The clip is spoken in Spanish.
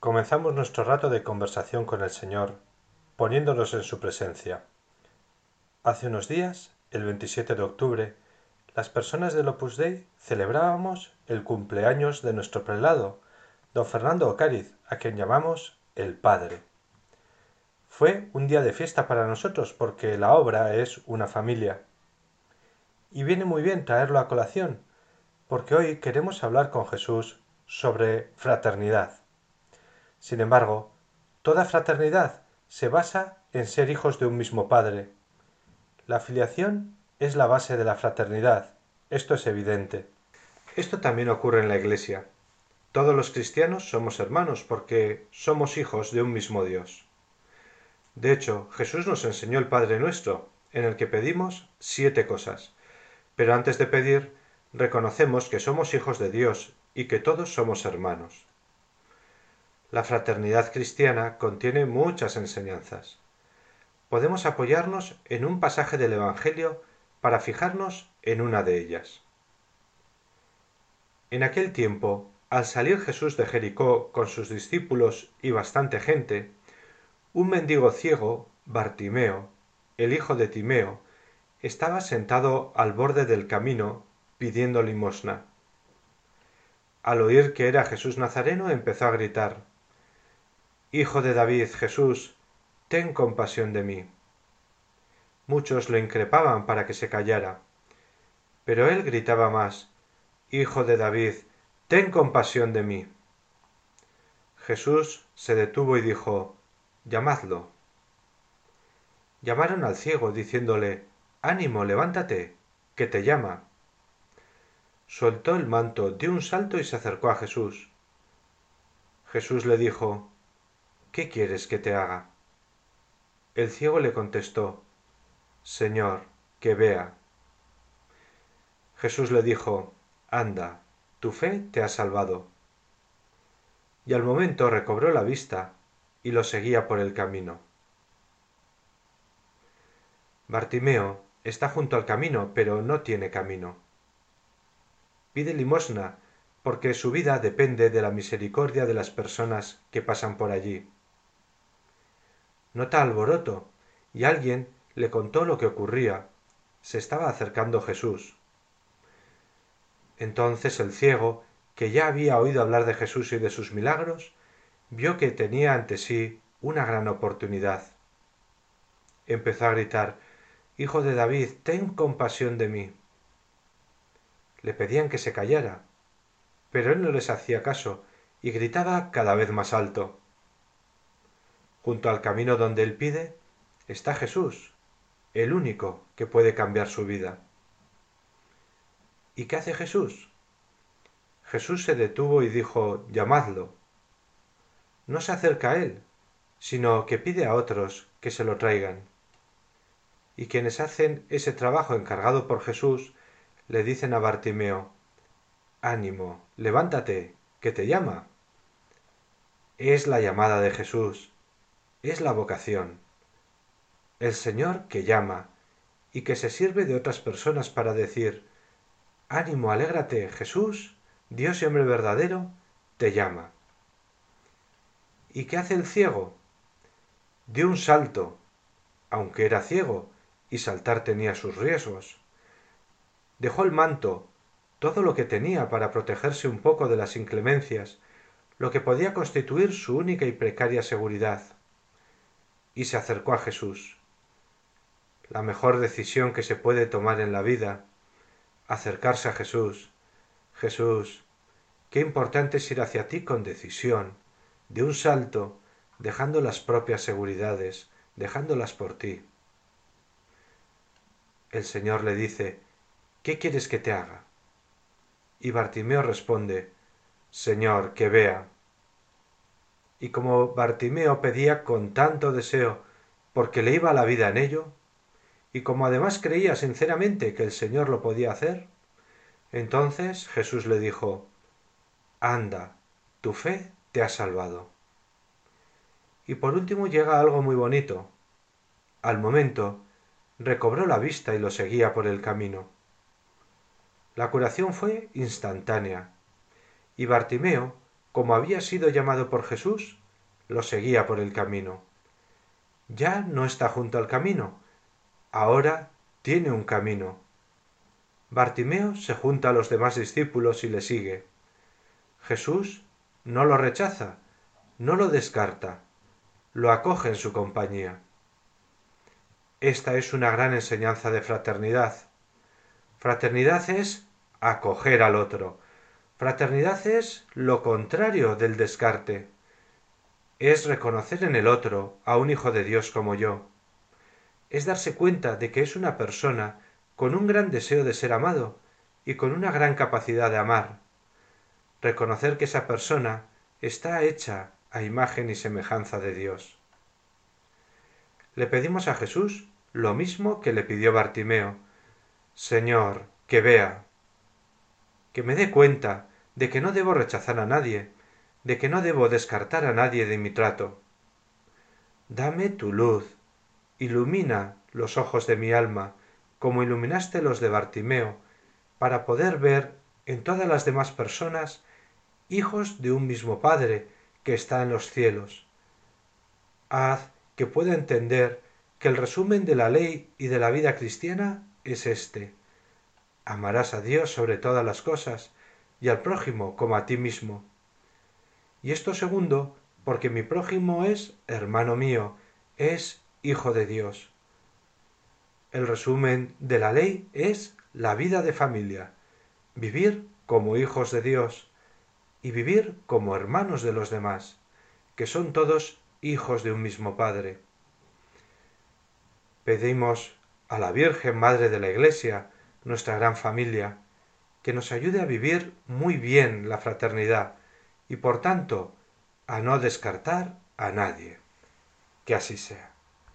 Comenzamos nuestro rato de conversación con el Señor, poniéndonos en su presencia. Hace unos días, el 27 de octubre, las personas del Opus Dei celebrábamos el cumpleaños de nuestro prelado, don Fernando Ocáriz, a quien llamamos el Padre. Fue un día de fiesta para nosotros porque la obra es una familia. Y viene muy bien traerlo a colación, porque hoy queremos hablar con Jesús sobre fraternidad. Sin embargo, toda fraternidad se basa en ser hijos de un mismo Padre. La filiación es la base de la fraternidad, esto es evidente. Esto también ocurre en la Iglesia. Todos los cristianos somos hermanos porque somos hijos de un mismo Dios. De hecho, Jesús nos enseñó el Padre nuestro, en el que pedimos siete cosas. Pero antes de pedir, reconocemos que somos hijos de Dios y que todos somos hermanos. La fraternidad cristiana contiene muchas enseñanzas. Podemos apoyarnos en un pasaje del Evangelio para fijarnos en una de ellas. En aquel tiempo al salir Jesús de Jericó con sus discípulos y bastante gente, un mendigo ciego, Bartimeo, el hijo de Timeo, estaba sentado al borde del camino pidiendo limosna. Al oír que era Jesús Nazareno empezó a gritar Hijo de David, Jesús, ten compasión de mí. Muchos lo increpaban para que se callara, pero él gritaba más Hijo de David, ten compasión de mí. Jesús se detuvo y dijo, llamadlo. Llamaron al ciego, diciéndole, ánimo, levántate, que te llama. Soltó el manto, dio un salto y se acercó a Jesús. Jesús le dijo, ¿qué quieres que te haga? El ciego le contestó, Señor, que vea. Jesús le dijo, anda, tu fe te ha salvado. Y al momento recobró la vista y lo seguía por el camino. Bartimeo está junto al camino, pero no tiene camino. Pide limosna porque su vida depende de la misericordia de las personas que pasan por allí. Nota alboroto y alguien le contó lo que ocurría. Se estaba acercando Jesús. Entonces el ciego, que ya había oído hablar de Jesús y de sus milagros, vio que tenía ante sí una gran oportunidad. Empezó a gritar Hijo de David, ten compasión de mí. Le pedían que se callara, pero él no les hacía caso y gritaba cada vez más alto. Junto al camino donde él pide está Jesús, el único que puede cambiar su vida. ¿Y qué hace Jesús? Jesús se detuvo y dijo, llamadlo. No se acerca a él, sino que pide a otros que se lo traigan. Y quienes hacen ese trabajo encargado por Jesús le dicen a Bartimeo, ánimo, levántate, que te llama. Es la llamada de Jesús, es la vocación. El Señor que llama y que se sirve de otras personas para decir, Ánimo, alégrate, Jesús, Dios y hombre verdadero, te llama. ¿Y qué hace el ciego? Dio un salto, aunque era ciego, y saltar tenía sus riesgos. Dejó el manto, todo lo que tenía para protegerse un poco de las inclemencias, lo que podía constituir su única y precaria seguridad, y se acercó a Jesús. La mejor decisión que se puede tomar en la vida acercarse a Jesús. Jesús, qué importante es ir hacia ti con decisión, de un salto, dejando las propias seguridades, dejándolas por ti. El Señor le dice, ¿qué quieres que te haga? Y Bartimeo responde, Señor, que vea. Y como Bartimeo pedía con tanto deseo, porque le iba la vida en ello, y como además creía sinceramente que el Señor lo podía hacer, entonces Jesús le dijo, Anda, tu fe te ha salvado. Y por último llega algo muy bonito. Al momento, recobró la vista y lo seguía por el camino. La curación fue instantánea, y Bartimeo como había sido llamado por Jesús, lo seguía por el camino. Ya no está junto al camino, ahora tiene un camino. Bartimeo se junta a los demás discípulos y le sigue. Jesús no lo rechaza, no lo descarta, lo acoge en su compañía. Esta es una gran enseñanza de fraternidad. Fraternidad es acoger al otro. Fraternidad es lo contrario del descarte. Es reconocer en el otro a un hijo de Dios como yo. Es darse cuenta de que es una persona con un gran deseo de ser amado y con una gran capacidad de amar. Reconocer que esa persona está hecha a imagen y semejanza de Dios. Le pedimos a Jesús lo mismo que le pidió Bartimeo. Señor, que vea, que me dé cuenta de que no debo rechazar a nadie, de que no debo descartar a nadie de mi trato. Dame tu luz, ilumina los ojos de mi alma, como iluminaste los de Bartimeo, para poder ver en todas las demás personas hijos de un mismo Padre que está en los cielos. Haz que pueda entender que el resumen de la ley y de la vida cristiana es este. Amarás a Dios sobre todas las cosas y al prójimo como a ti mismo. Y esto segundo, porque mi prójimo es hermano mío, es hijo de Dios. El resumen de la ley es la vida de familia, vivir como hijos de Dios y vivir como hermanos de los demás, que son todos hijos de un mismo Padre. Pedimos a la Virgen Madre de la Iglesia, nuestra gran familia, que nos ayude a vivir muy bien la fraternidad y por tanto a no descartar a nadie. Que así sea.